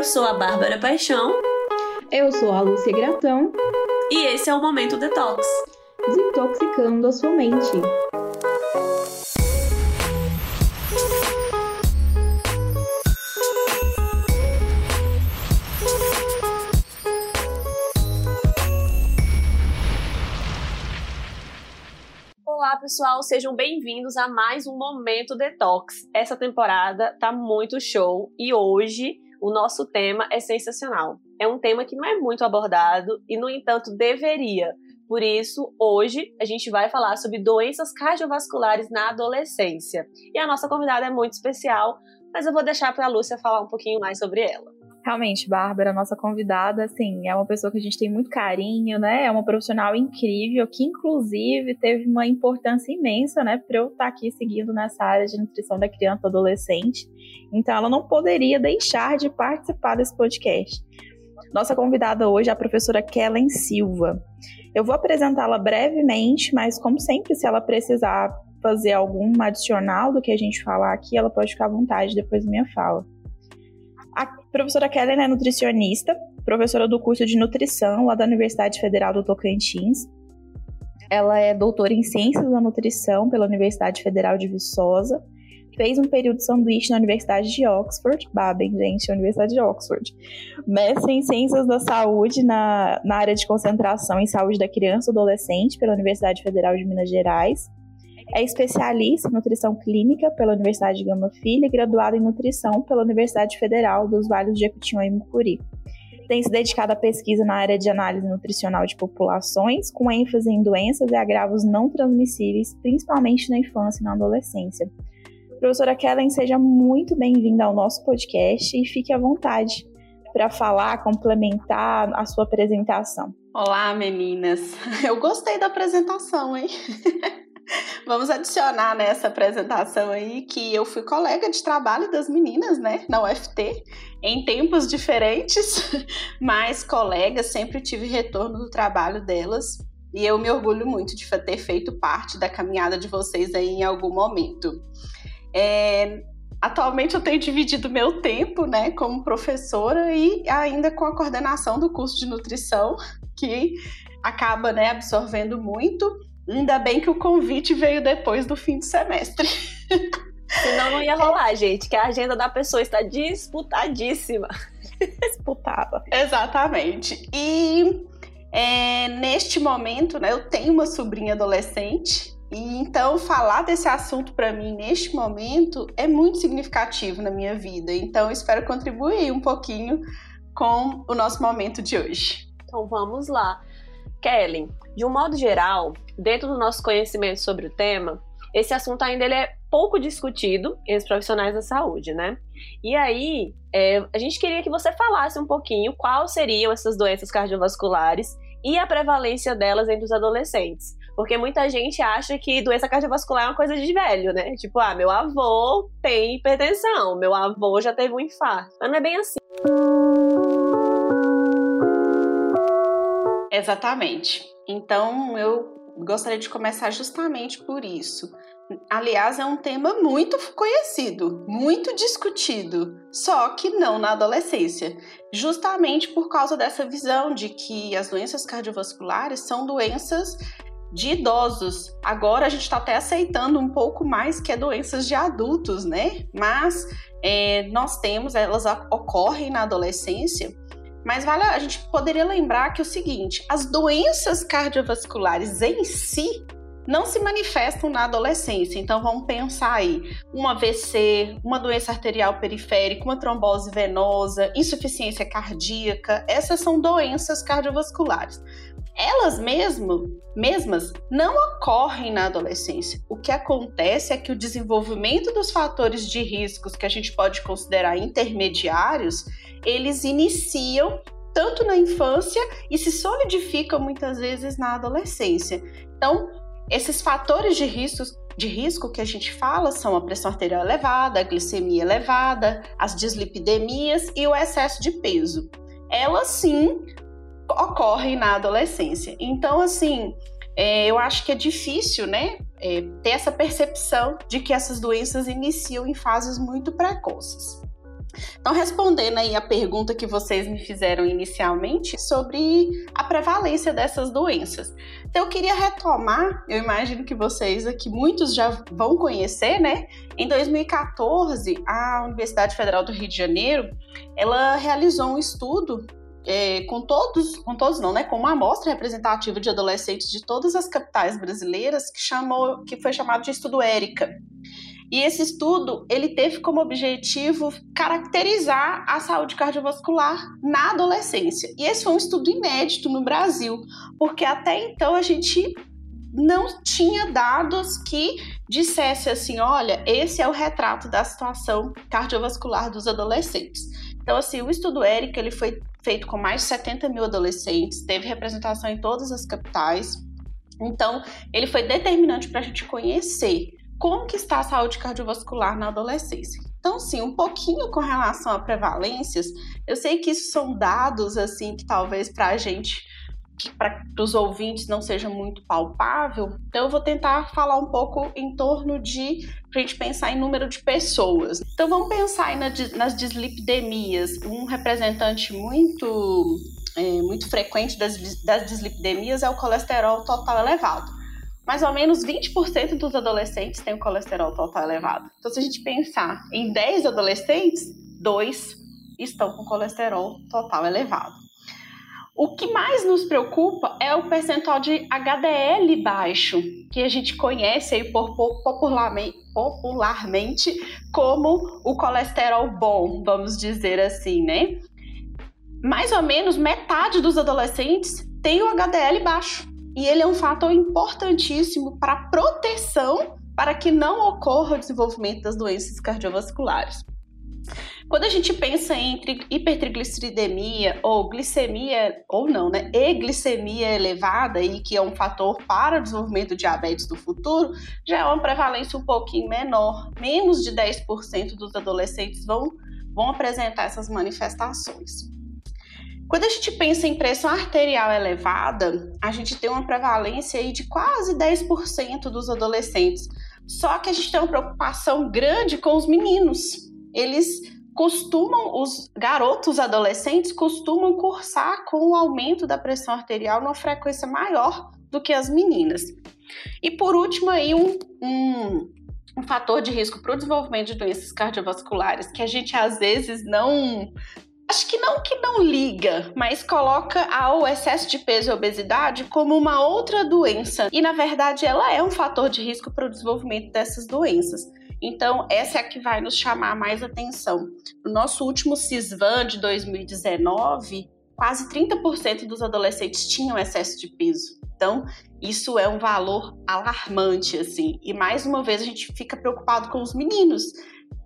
Eu sou a Bárbara Paixão. Eu sou a Lúcia Gratão. E esse é o Momento Detox desintoxicando a sua mente. Olá, pessoal, sejam bem-vindos a mais um Momento Detox. Essa temporada tá muito show e hoje o nosso tema é sensacional. É um tema que não é muito abordado e, no entanto, deveria. Por isso, hoje a gente vai falar sobre doenças cardiovasculares na adolescência. E a nossa convidada é muito especial, mas eu vou deixar para a Lúcia falar um pouquinho mais sobre ela. Realmente, Bárbara, nossa convidada, assim, é uma pessoa que a gente tem muito carinho, né? É uma profissional incrível, que inclusive teve uma importância imensa, né, para eu estar tá aqui seguindo nessa área de nutrição da criança e adolescente. Então, ela não poderia deixar de participar desse podcast. Nossa convidada hoje é a professora Kellen Silva. Eu vou apresentá-la brevemente, mas como sempre, se ela precisar fazer algum adicional do que a gente falar aqui, ela pode ficar à vontade depois da minha fala. Professora Kellen é nutricionista, professora do curso de nutrição lá da Universidade Federal do Tocantins. Ela é doutora em Ciências da Nutrição pela Universidade Federal de Viçosa. Fez um período de sanduíche na Universidade de Oxford, Babem, gente, Universidade de Oxford. Mestre em Ciências da Saúde na, na área de concentração em saúde da criança e adolescente pela Universidade Federal de Minas Gerais é especialista em nutrição clínica pela Universidade de Gama Filho e graduado em nutrição pela Universidade Federal dos Vales de Jequitinhonha e Mucuri. Tem se dedicado à pesquisa na área de análise nutricional de populações, com ênfase em doenças e agravos não transmissíveis, principalmente na infância e na adolescência. Professora Kellen, seja muito bem-vinda ao nosso podcast e fique à vontade para falar, complementar a sua apresentação. Olá, meninas. Eu gostei da apresentação, hein? Vamos adicionar nessa apresentação aí que eu fui colega de trabalho das meninas, né, na UFT, em tempos diferentes, mas colegas, sempre tive retorno do trabalho delas e eu me orgulho muito de ter feito parte da caminhada de vocês aí em algum momento. É, atualmente eu tenho dividido meu tempo, né, como professora e ainda com a coordenação do curso de nutrição, que acaba, né, absorvendo muito Ainda bem que o convite veio depois do fim do semestre. Senão não ia rolar, gente, que a agenda da pessoa está disputadíssima. Disputada. Exatamente. E é, neste momento, né, eu tenho uma sobrinha adolescente. E então falar desse assunto para mim neste momento é muito significativo na minha vida. Então espero contribuir um pouquinho com o nosso momento de hoje. Então vamos lá. Kellen, de um modo geral, dentro do nosso conhecimento sobre o tema, esse assunto ainda ele é pouco discutido entre os profissionais da saúde, né? E aí, é, a gente queria que você falasse um pouquinho quais seriam essas doenças cardiovasculares e a prevalência delas entre os adolescentes. Porque muita gente acha que doença cardiovascular é uma coisa de velho, né? Tipo, ah, meu avô tem hipertensão, meu avô já teve um infarto. Mas não é bem assim. Exatamente. Então, eu gostaria de começar justamente por isso. Aliás, é um tema muito conhecido, muito discutido, só que não na adolescência, justamente por causa dessa visão de que as doenças cardiovasculares são doenças de idosos. Agora a gente está até aceitando um pouco mais que é doenças de adultos, né? Mas é, nós temos, elas ocorrem na adolescência mas vale, a gente poderia lembrar que é o seguinte: as doenças cardiovasculares em si não se manifestam na adolescência. Então vamos pensar aí, um AVC, uma doença arterial periférica, uma trombose venosa, insuficiência cardíaca, essas são doenças cardiovasculares. Elas mesmo, mesmas não ocorrem na adolescência. O que acontece é que o desenvolvimento dos fatores de riscos que a gente pode considerar intermediários, eles iniciam tanto na infância e se solidificam muitas vezes na adolescência. Então, esses fatores de risco, de risco que a gente fala são a pressão arterial elevada, a glicemia elevada, as dislipidemias e o excesso de peso. Elas sim ocorrem na adolescência. Então, assim, é, eu acho que é difícil, né, é, ter essa percepção de que essas doenças iniciam em fases muito precoces. Então, respondendo aí a pergunta que vocês me fizeram inicialmente sobre a prevalência dessas doenças. Então, eu queria retomar, eu imagino que vocês aqui, muitos já vão conhecer, né? Em 2014, a Universidade Federal do Rio de Janeiro, ela realizou um estudo é, com todos, com todos não, né? Com uma amostra representativa de adolescentes de todas as capitais brasileiras, que, chamou, que foi chamado de estudo Érica. E esse estudo, ele teve como objetivo caracterizar a saúde cardiovascular na adolescência. E esse foi um estudo inédito no Brasil, porque até então a gente não tinha dados que dissesse assim, olha, esse é o retrato da situação cardiovascular dos adolescentes. Então, assim, o estudo Érica, ele foi feito com mais de 70 mil adolescentes, teve representação em todas as capitais. Então, ele foi determinante para a gente conhecer como que está a saúde cardiovascular na adolescência. Então, sim, um pouquinho com relação a prevalências, eu sei que isso são dados, assim, que talvez para a gente, para os ouvintes não seja muito palpável, então eu vou tentar falar um pouco em torno de, para a gente pensar em número de pessoas. Então, vamos pensar aí nas dislipidemias. Um representante muito, é, muito frequente das, das dislipidemias é o colesterol total elevado mais ou menos 20% dos adolescentes têm o colesterol total elevado. Então, se a gente pensar em 10 adolescentes, 2 estão com colesterol total elevado. O que mais nos preocupa é o percentual de HDL baixo, que a gente conhece aí popularmente, popularmente como o colesterol bom, vamos dizer assim, né? Mais ou menos metade dos adolescentes tem o HDL baixo. E ele é um fator importantíssimo para proteção para que não ocorra o desenvolvimento das doenças cardiovasculares. Quando a gente pensa em hipertrigliceridemia ou glicemia, ou não, né? E glicemia elevada, e que é um fator para o desenvolvimento do diabetes do futuro, já é uma prevalência um pouquinho menor. Menos de 10% dos adolescentes vão, vão apresentar essas manifestações. Quando a gente pensa em pressão arterial elevada, a gente tem uma prevalência aí de quase 10% dos adolescentes. Só que a gente tem uma preocupação grande com os meninos. Eles costumam, os garotos adolescentes costumam cursar com o aumento da pressão arterial numa frequência maior do que as meninas. E por último, aí um, um, um fator de risco para o desenvolvimento de doenças cardiovasculares que a gente às vezes não acho que não que não liga, mas coloca ao excesso de peso e obesidade como uma outra doença. E na verdade ela é um fator de risco para o desenvolvimento dessas doenças. Então, essa é a que vai nos chamar mais atenção. No nosso último CISVAN de 2019, quase 30% dos adolescentes tinham excesso de peso. Então, isso é um valor alarmante, assim. E mais uma vez a gente fica preocupado com os meninos,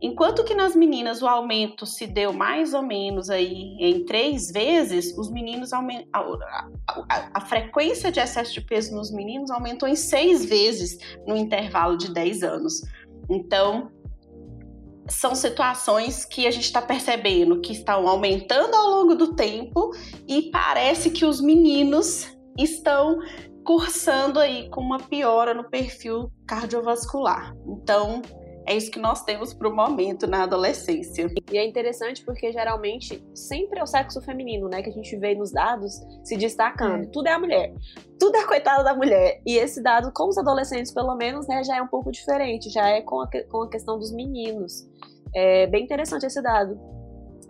Enquanto que nas meninas o aumento se deu mais ou menos aí em três vezes, os meninos a, a, a, frequência de excesso de peso nos meninos aumentou em seis vezes no intervalo de 10 anos. Então, são situações que a gente está percebendo que estão aumentando ao longo do tempo e parece que os meninos estão cursando aí com uma piora no perfil cardiovascular. Então, é isso que nós temos para o momento na adolescência. E é interessante porque geralmente sempre é o sexo feminino, né, que a gente vê nos dados se destacando. É. Tudo é a mulher. Tudo é a coitada da mulher. E esse dado com os adolescentes, pelo menos, né, já é um pouco diferente, já é com a, com a questão dos meninos. É bem interessante esse dado,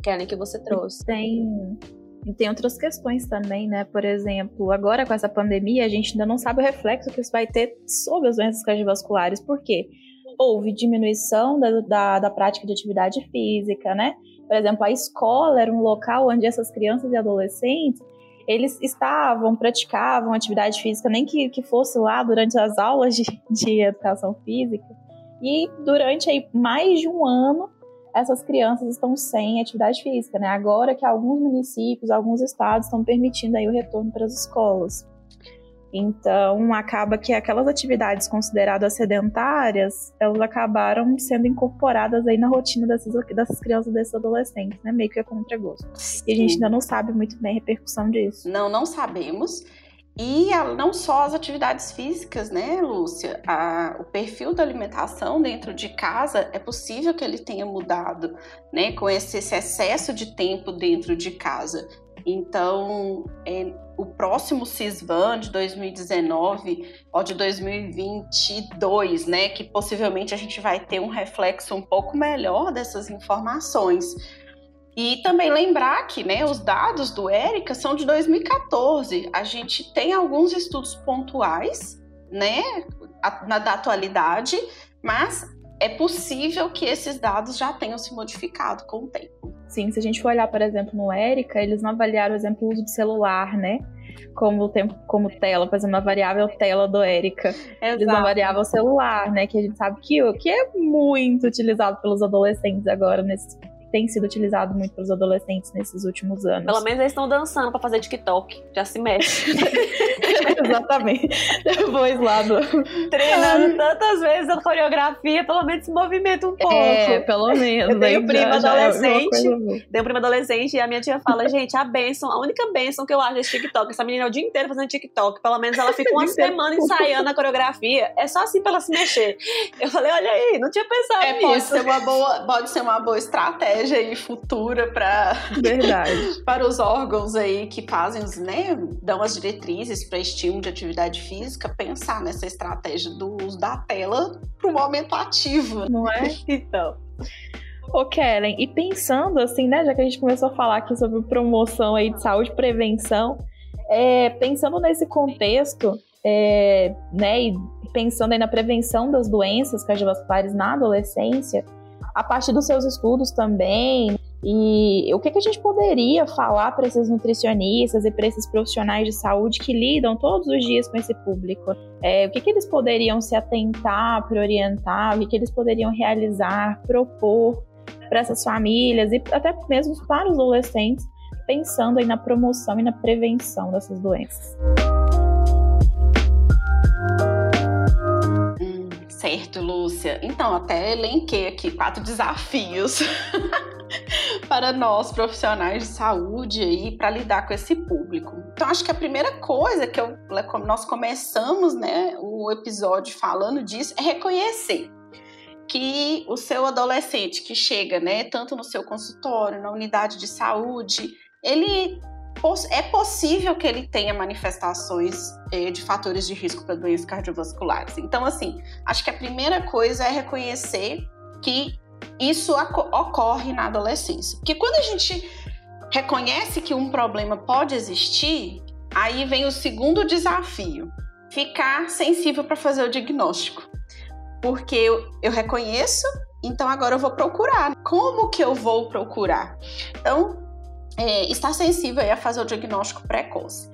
Kellen, que você trouxe. Tem e tem outras questões também, né? Por exemplo, agora com essa pandemia, a gente ainda não sabe o reflexo que isso vai ter sobre as doenças cardiovasculares. Por quê? Houve diminuição da, da, da prática de atividade física, né? Por exemplo, a escola era um local onde essas crianças e adolescentes eles estavam, praticavam atividade física, nem que, que fosse lá durante as aulas de, de educação física. E durante aí, mais de um ano, essas crianças estão sem atividade física, né? Agora que alguns municípios, alguns estados estão permitindo aí o retorno para as escolas. Então, acaba que aquelas atividades consideradas sedentárias, elas acabaram sendo incorporadas aí na rotina dessas, dessas crianças e desses adolescentes, né? Meio que é contra gosto. E a gente ainda não sabe muito bem a repercussão disso. Não, não sabemos. E não só as atividades físicas, né, Lúcia? A, o perfil da alimentação dentro de casa é possível que ele tenha mudado, né, com esse, esse excesso de tempo dentro de casa. Então, é, o próximo CISVAN de 2019 ou de 2022, né, que possivelmente a gente vai ter um reflexo um pouco melhor dessas informações. E também lembrar que né, os dados do Érica são de 2014. A gente tem alguns estudos pontuais né, na da atualidade, mas é possível que esses dados já tenham se modificado com o tempo. Sim, se a gente for olhar, por exemplo, no Érica, eles não avaliaram, por exemplo, o uso de celular, né? Como tempo, como tela, por exemplo, a variável tela do Érica. Eles não avaliavam o celular, né? Que a gente sabe que, que é muito utilizado pelos adolescentes agora nesse tem sido utilizado muito pelos adolescentes nesses últimos anos. Pelo menos eles estão dançando para fazer TikTok, já se mexe. Exatamente. Depois lá do. Treinando tantas vezes a coreografia, pelo menos se movimenta um pouco. É, pelo menos. Eu tenho prima adolescente. É tenho prima adolescente e a minha tia fala, gente, a benção, a única benção que eu acho desse TikTok, essa menina é o dia inteiro fazendo TikTok. Pelo menos ela fica uma semana ensaiando a coreografia. É só assim pra ela se mexer. Eu falei, olha aí, não tinha pensado é, nisso. Pode ser uma boa, pode ser uma boa estratégia estratégia aí futura para para os órgãos aí que fazem os né dão as diretrizes para estímulo de atividade física pensar nessa estratégia do uso da tela para o momento ativo não é? Então. Ô Kellen, e pensando assim, né, já que a gente começou a falar aqui sobre promoção aí de saúde, prevenção, é, pensando nesse contexto, é, né, e pensando aí na prevenção das doenças cardiovasculares na adolescência, a partir dos seus estudos também. E o que, que a gente poderia falar para esses nutricionistas e para esses profissionais de saúde que lidam todos os dias com esse público? É, o que, que eles poderiam se atentar para orientar? O que, que eles poderiam realizar, propor para essas famílias e até mesmo para os adolescentes, pensando aí na promoção e na prevenção dessas doenças? Certo, Lúcia. Então, até elenquei aqui quatro desafios para nós profissionais de saúde aí para lidar com esse público. Então, acho que a primeira coisa que eu, nós começamos, né, o episódio falando disso é reconhecer que o seu adolescente que chega, né, tanto no seu consultório, na unidade de saúde, ele é possível que ele tenha manifestações eh, de fatores de risco para doenças cardiovasculares. Então, assim, acho que a primeira coisa é reconhecer que isso ocorre na adolescência. Porque quando a gente reconhece que um problema pode existir, aí vem o segundo desafio: ficar sensível para fazer o diagnóstico. Porque eu, eu reconheço, então agora eu vou procurar. Como que eu vou procurar? Então, é, está sensível a fazer o diagnóstico precoce.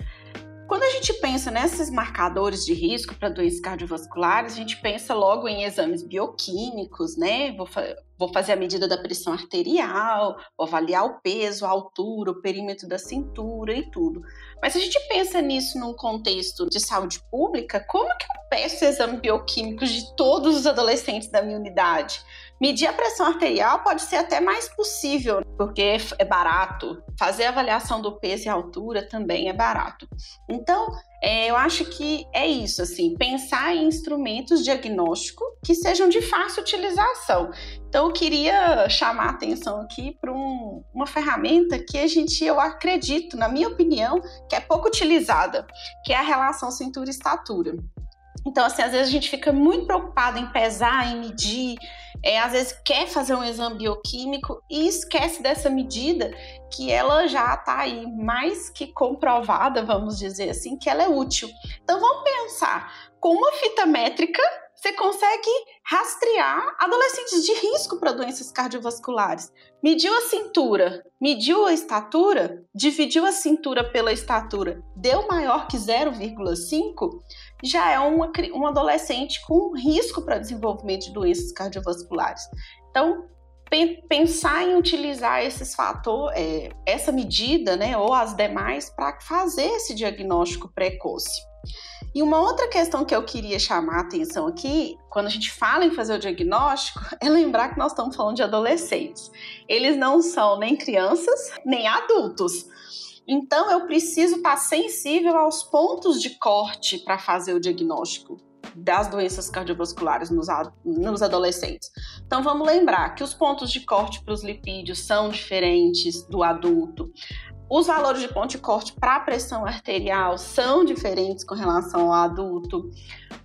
Quando a gente pensa nesses marcadores de risco para doenças cardiovasculares, a gente pensa logo em exames bioquímicos, né? Vou, fa vou, fazer a medida da pressão arterial, vou avaliar o peso, a altura, o perímetro da cintura e tudo. Mas se a gente pensa nisso num contexto de saúde pública, como que eu peço exame bioquímico de todos os adolescentes da minha unidade? Medir a pressão arterial pode ser até mais possível, porque é barato. Fazer avaliação do peso e altura também é barato. Então, é, eu acho que é isso, assim, pensar em instrumentos diagnósticos que sejam de fácil utilização. Então, eu queria chamar a atenção aqui para um, uma ferramenta que a gente, eu acredito, na minha opinião, que é pouco utilizada, que é a relação cintura-estatura. Então, assim, às vezes a gente fica muito preocupado em pesar, em medir, é, às vezes quer fazer um exame bioquímico e esquece dessa medida que ela já está aí mais que comprovada, vamos dizer assim, que ela é útil. Então, vamos pensar, com uma fita métrica, você consegue rastrear adolescentes de risco para doenças cardiovasculares. Mediu a cintura, mediu a estatura, dividiu a cintura pela estatura, deu maior que 0,5, já é uma, um adolescente com risco para desenvolvimento de doenças cardiovasculares. Então, pensar em utilizar esses fatores, é, essa medida, né, ou as demais, para fazer esse diagnóstico precoce. E uma outra questão que eu queria chamar a atenção aqui, quando a gente fala em fazer o diagnóstico, é lembrar que nós estamos falando de adolescentes. Eles não são nem crianças, nem adultos. Então eu preciso estar sensível aos pontos de corte para fazer o diagnóstico das doenças cardiovasculares nos, nos adolescentes. Então vamos lembrar que os pontos de corte para os lipídios são diferentes do adulto. Os valores de ponto de corte para a pressão arterial são diferentes com relação ao adulto.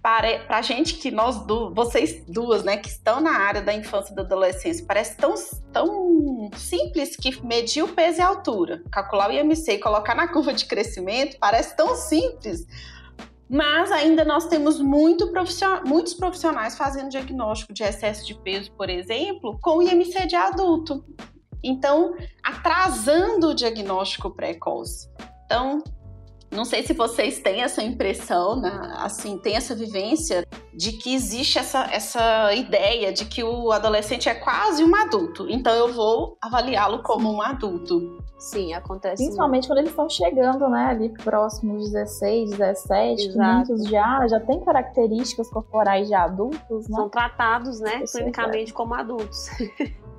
Para, a gente que nós duas, vocês duas, né, que estão na área da infância e da adolescência, parece tão, tão simples que medir o peso e a altura, calcular o IMC e colocar na curva de crescimento, parece tão simples. Mas ainda nós temos muito profissional, muitos profissionais fazendo diagnóstico de excesso de peso, por exemplo, com IMC de adulto. Então, atrasando o diagnóstico precoce. Então, não sei se vocês têm essa impressão, né? assim, tem essa vivência de que existe essa, essa ideia de que o adolescente é quase um adulto, então eu vou avaliá-lo como um adulto. Sim, acontece. Principalmente muito. quando eles estão chegando, né, ali próximos 16, 17, Exato. muitos já, já têm características corporais de adultos, né? São tratados, né, clinicamente como adultos.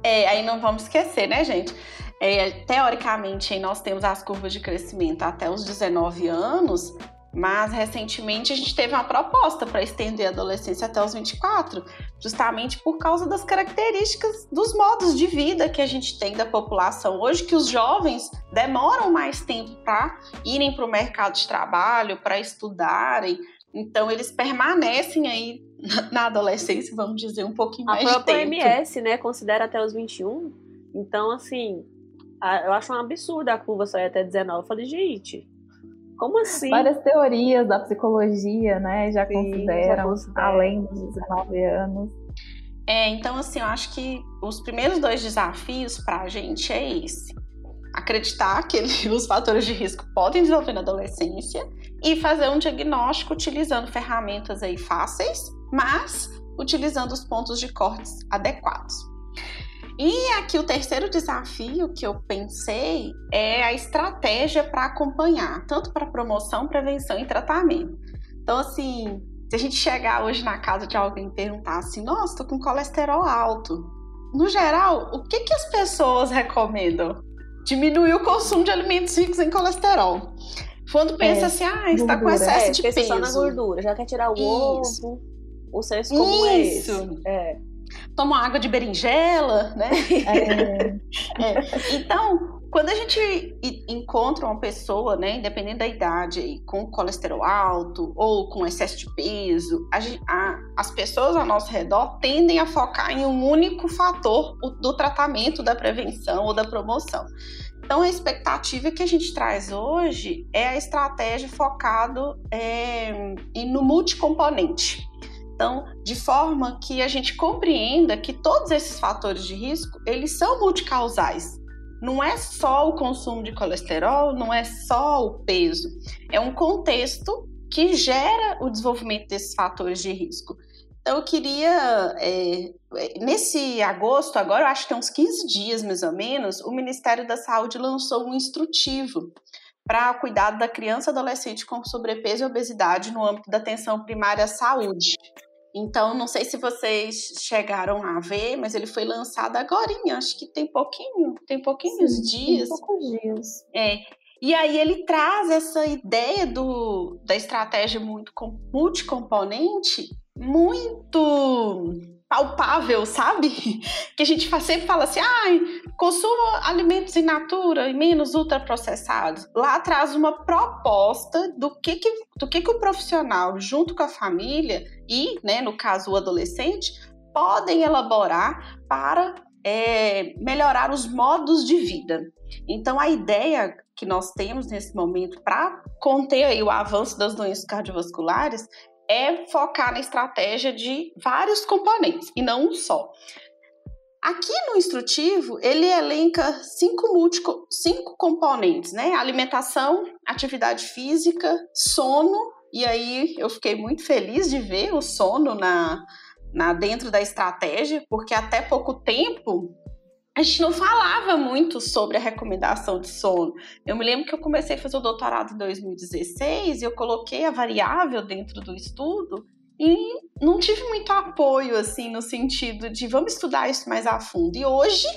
É, aí não vamos esquecer, né, gente? É, teoricamente, nós temos as curvas de crescimento até os 19 anos, mas recentemente a gente teve uma proposta para estender a adolescência até os 24, justamente por causa das características dos modos de vida que a gente tem da população hoje, que os jovens demoram mais tempo para irem para o mercado de trabalho, para estudarem. Então eles permanecem aí na adolescência, vamos dizer, um pouquinho mais tempo. A própria MS, né, considera até os 21. Então, assim, eu acho um absurdo a curva sair até 19. Eu falei, gente, como assim? Várias teorias da psicologia, né, já, Sim, consideram, já considera. além dos 19 anos. É, então, assim, eu acho que os primeiros dois desafios para a gente é esse acreditar que ele, os fatores de risco podem desenvolver na adolescência e fazer um diagnóstico utilizando ferramentas aí fáceis, mas utilizando os pontos de cortes adequados. E aqui o terceiro desafio que eu pensei é a estratégia para acompanhar, tanto para promoção, prevenção e tratamento. Então, assim, se a gente chegar hoje na casa de alguém e perguntar assim, nossa, tô com colesterol alto. No geral, o que, que as pessoas recomendam? diminuir o consumo de alimentos ricos em colesterol. Quando pensa é, assim, ah, está com excesso é, de peso. só na gordura, já quer tirar o Isso. ovo, o senso comum é Isso. é esse. É. Toma água de berinjela, né? É. é. Então, quando a gente encontra uma pessoa, né, independente da idade, com colesterol alto ou com excesso de peso, a, a, as pessoas ao nosso redor tendem a focar em um único fator do tratamento, da prevenção ou da promoção. Então, a expectativa que a gente traz hoje é a estratégia focado é, no multicomponente. Então, de forma que a gente compreenda que todos esses fatores de risco, eles são multicausais não é só o consumo de colesterol, não é só o peso, é um contexto que gera o desenvolvimento desses fatores de risco. Então, eu queria, é, nesse agosto, agora eu acho que tem uns 15 dias mais ou menos, o Ministério da Saúde lançou um instrutivo para o cuidado da criança e adolescente com sobrepeso e obesidade no âmbito da atenção primária à saúde. Então, não sei se vocês chegaram a ver, mas ele foi lançado agora, acho que tem pouquinho, tem pouquinhos Sim, dias. Tem poucos dias. É. E aí ele traz essa ideia do, da estratégia muito multicomponente muito palpável, sabe? Que a gente sempre fala assim, ai, consuma alimentos in natura e menos ultraprocessados. Lá traz uma proposta do que, que, do que, que o profissional, junto com a família e, né, no caso, o adolescente, podem elaborar para é, melhorar os modos de vida. Então, a ideia que nós temos nesse momento para conter aí o avanço das doenças cardiovasculares é focar na estratégia de vários componentes e não um só. Aqui no instrutivo, ele elenca cinco, múltiplo, cinco componentes, né? Alimentação, atividade física, sono, e aí eu fiquei muito feliz de ver o sono na, na dentro da estratégia, porque até pouco tempo a gente não falava muito sobre a recomendação de sono. Eu me lembro que eu comecei a fazer o doutorado em 2016 e eu coloquei a variável dentro do estudo e não tive muito apoio assim no sentido de vamos estudar isso mais a fundo. E hoje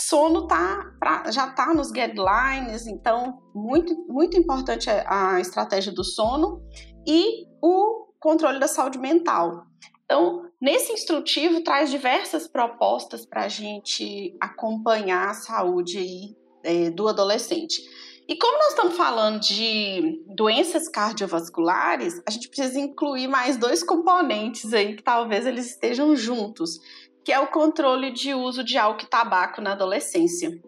sono tá pra, já está nos guidelines, então muito, muito importante a estratégia do sono e o controle da saúde mental. Então, nesse instrutivo traz diversas propostas para a gente acompanhar a saúde aí, é, do adolescente. E como nós estamos falando de doenças cardiovasculares, a gente precisa incluir mais dois componentes aí que talvez eles estejam juntos, que é o controle de uso de álcool e tabaco na adolescência.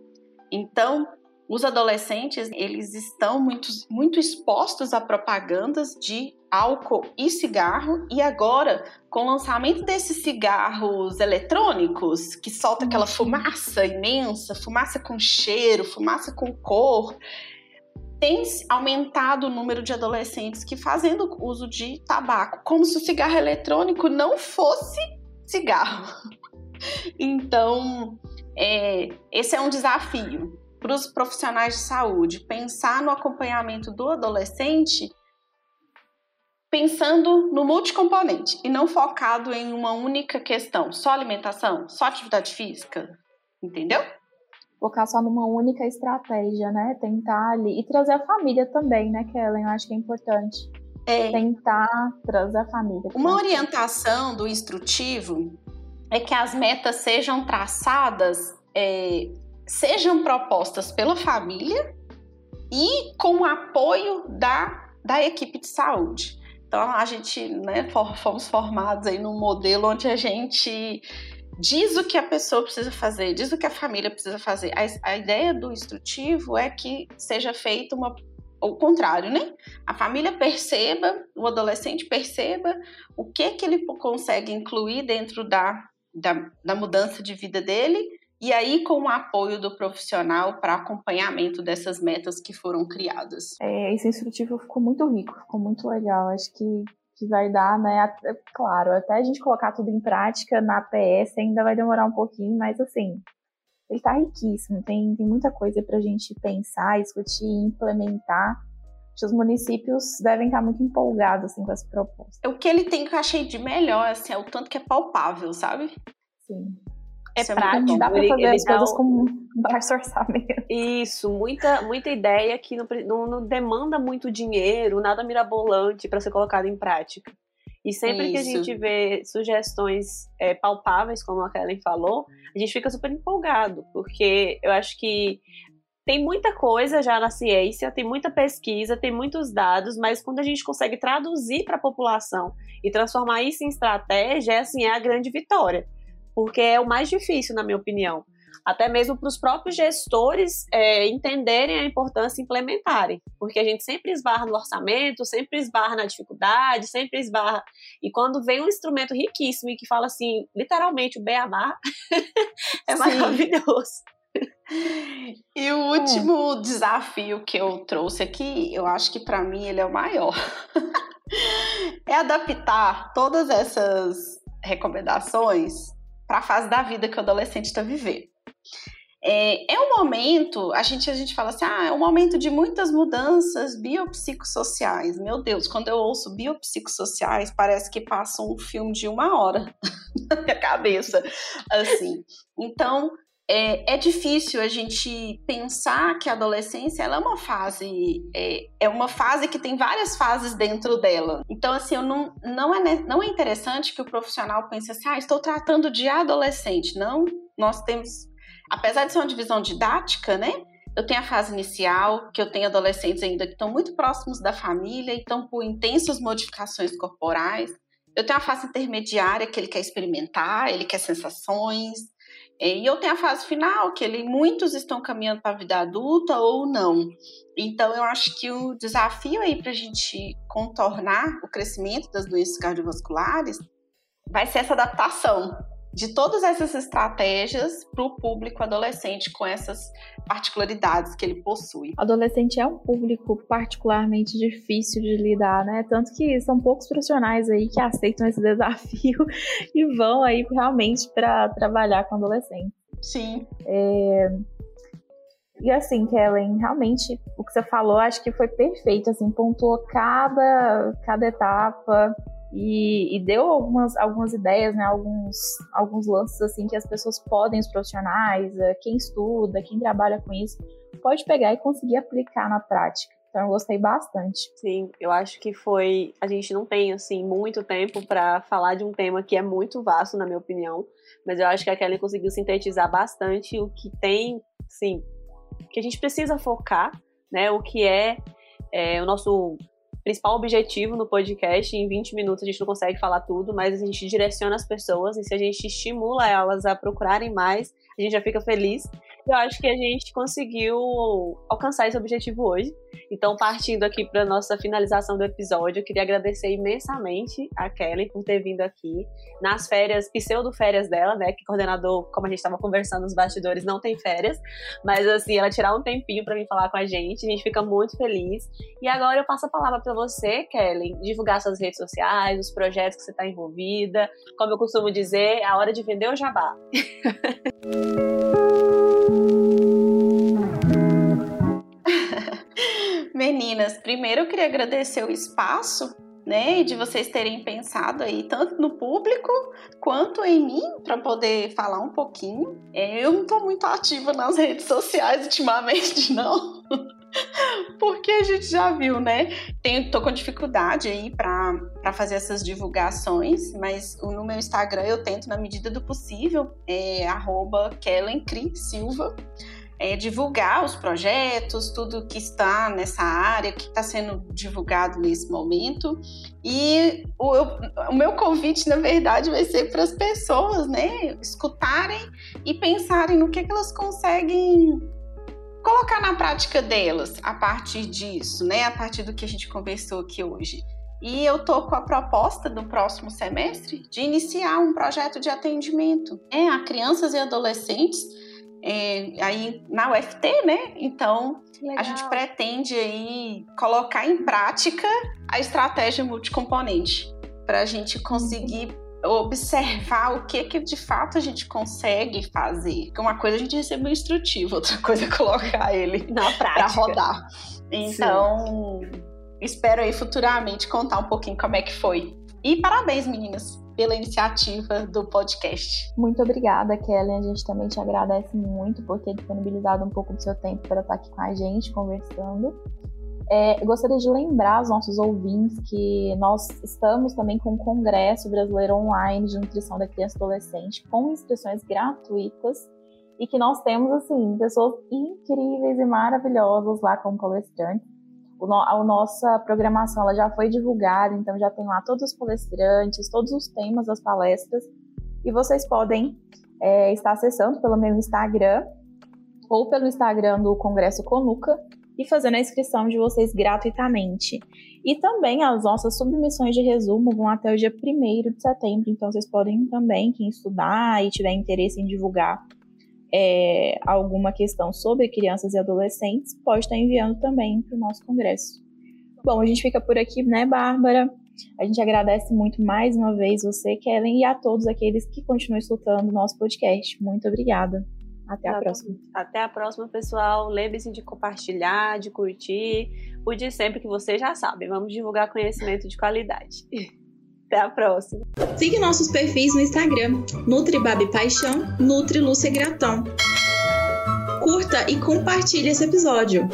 Então, os adolescentes, eles estão muito, muito expostos a propagandas de álcool e cigarro, e agora, com o lançamento desses cigarros eletrônicos, que solta aquela fumaça imensa, fumaça com cheiro, fumaça com cor, tem aumentado o número de adolescentes que fazendo uso de tabaco, como se o cigarro eletrônico não fosse cigarro. Então, é, esse é um desafio para os profissionais de saúde, pensar no acompanhamento do adolescente pensando no multicomponente e não focado em uma única questão, só alimentação, só atividade física, entendeu? Focar só numa única estratégia, né? Tentar ali. E trazer a família também, né, Kellen? Eu acho que é importante. É. Tentar trazer a família. Uma orientação do instrutivo é que as metas sejam traçadas, é, sejam propostas pela família e com o apoio da, da equipe de saúde. Então a gente, né, fomos formados aí num modelo onde a gente diz o que a pessoa precisa fazer, diz o que a família precisa fazer. A, a ideia do instrutivo é que seja feito uma o contrário, né? A família perceba, o adolescente perceba o que que ele consegue incluir dentro da, da, da mudança de vida dele e aí, com o apoio do profissional para acompanhamento dessas metas que foram criadas. É, esse instrutivo ficou muito rico, ficou muito legal. Acho que, que vai dar, né? Até, claro, até a gente colocar tudo em prática na PS ainda vai demorar um pouquinho, mas assim, ele está riquíssimo. Tem, tem muita coisa para a gente pensar, discutir, implementar. Os municípios devem estar muito empolgados assim, com essa proposta. O que ele tem que eu achei de melhor assim, é o tanto que é palpável, sabe? Sim é Isso prático. Dá pra fazer as coisas com baixo orçamento. Isso, muita, muita ideia que não, não, não demanda muito dinheiro, nada mirabolante para ser colocado em prática. E sempre Isso. que a gente vê sugestões é, palpáveis, como a Kellen falou, a gente fica super empolgado, porque eu acho que tem muita coisa já na ciência, tem muita pesquisa, tem muitos dados, mas quando a gente consegue traduzir para a população e transformar isso em estratégia, é, assim, é a grande vitória porque é o mais difícil, na minha opinião. Até mesmo para os próprios gestores é, entenderem a importância e implementarem. Porque a gente sempre esbarra no orçamento, sempre esbarra na dificuldade, sempre esbarra. E quando vem um instrumento riquíssimo e que fala assim, literalmente, o beabá, é maravilhoso. E o último é. desafio que eu trouxe aqui, eu acho que para mim ele é o maior. é adaptar todas essas recomendações para a fase da vida que o adolescente está vivendo. É, é um momento, a gente, a gente fala assim, ah, é um momento de muitas mudanças biopsicossociais. Meu Deus, quando eu ouço biopsicossociais, parece que passa um filme de uma hora na minha cabeça, assim. Então, é, é, difícil a gente pensar que a adolescência ela é uma fase é, é, uma fase que tem várias fases dentro dela. Então assim, eu não, não, é, não é interessante que o profissional pense assim, ah, estou tratando de adolescente. Não, nós temos, apesar de ser uma divisão didática, né? Eu tenho a fase inicial, que eu tenho adolescentes ainda que estão muito próximos da família e estão por intensas modificações corporais. Eu tenho a fase intermediária, que ele quer experimentar, ele quer sensações, e eu tenho a fase final, que ele, muitos estão caminhando para a vida adulta ou não. Então, eu acho que o desafio aí para a gente contornar o crescimento das doenças cardiovasculares vai ser essa adaptação de todas essas estratégias para o público adolescente com essas particularidades que ele possui. Adolescente é um público particularmente difícil de lidar, né? Tanto que são poucos profissionais aí que aceitam esse desafio e vão aí realmente para trabalhar com adolescente. Sim. É... E assim, Kellen, realmente o que você falou, acho que foi perfeito, assim, pontuou cada, cada etapa e, e, deu algumas, algumas ideias, né, alguns, alguns lances assim que as pessoas podem, os profissionais, eh, quem estuda, quem trabalha com isso, pode pegar e conseguir aplicar na prática. Então eu gostei bastante. Sim, eu acho que foi. A gente não tem assim muito tempo para falar de um tema que é muito vasto, na minha opinião, mas eu acho que a Kelly conseguiu sintetizar bastante o que tem, sim, que a gente precisa focar, né? O que é, é o nosso principal objetivo no podcast. Em 20 minutos a gente não consegue falar tudo, mas a gente direciona as pessoas e se a gente estimula elas a procurarem mais, a gente já fica feliz. Eu acho que a gente conseguiu alcançar esse objetivo hoje. Então, partindo aqui para nossa finalização do episódio, eu queria agradecer imensamente a Kelly por ter vindo aqui nas férias, pseudo-férias dela, né? Que coordenador, como a gente estava conversando nos bastidores, não tem férias. Mas, assim, ela tirar um tempinho para vir falar com a gente, a gente fica muito feliz. E agora eu passo a palavra para você, Kelly, divulgar suas redes sociais, os projetos que você está envolvida. Como eu costumo dizer, é a hora de vender o jabá. Meninas, primeiro eu queria agradecer o espaço, né, de vocês terem pensado aí tanto no público quanto em mim para poder falar um pouquinho. É, eu não estou muito ativa nas redes sociais ultimamente, não. Porque a gente já viu, né? Tenho, tô com dificuldade aí para fazer essas divulgações, mas no meu Instagram eu tento, na medida do possível, é arroba Kellen Silva é, divulgar os projetos, tudo que está nessa área, que está sendo divulgado nesse momento. E o, o, meu convite, na verdade, vai ser para as pessoas, né, escutarem e pensarem no que, que elas conseguem colocar na prática delas a partir disso, né, a partir do que a gente conversou aqui hoje. E eu tô com a proposta do próximo semestre de iniciar um projeto de atendimento é, a crianças e adolescentes é, aí na UFT, né? Então a gente pretende aí colocar em prática a estratégia multicomponente para a gente conseguir observar o que que de fato a gente consegue fazer. Porque uma coisa a gente recebe um instrutivo, outra coisa é colocar ele na prática para rodar. Então, Sim. espero aí futuramente contar um pouquinho como é que foi. E parabéns, meninas pela iniciativa do podcast. Muito obrigada, Kelly. A gente também te agradece muito por ter disponibilizado um pouco do seu tempo para estar aqui com a gente conversando. É, gostaria de lembrar aos nossos ouvintes que nós estamos também com o Congresso Brasileiro Online de Nutrição da Criança e Adolescente com inscrições gratuitas e que nós temos, assim, pessoas incríveis e maravilhosas lá como palestrantes a nossa programação ela já foi divulgada, então já tem lá todos os palestrantes, todos os temas das palestras, e vocês podem é, estar acessando pelo meu Instagram ou pelo Instagram do Congresso Conuca e fazendo a inscrição de vocês gratuitamente. E também as nossas submissões de resumo vão até o dia 1 de setembro, então vocês podem também, quem estudar e tiver interesse em divulgar é, alguma questão sobre crianças e adolescentes, pode estar enviando também para o nosso congresso. Bom, a gente fica por aqui, né, Bárbara? A gente agradece muito mais uma vez você, Kellen, e a todos aqueles que continuam escutando o nosso podcast. Muito obrigada. Até a tá próxima. Até a próxima, pessoal. Lembre-se de compartilhar, de curtir. O de sempre que você já sabe. Vamos divulgar conhecimento de qualidade. Até a próxima. Siga nossos perfis no Instagram, Nutribabi Paixão, Nutri Lúcia Gratão. Curta e compartilhe esse episódio.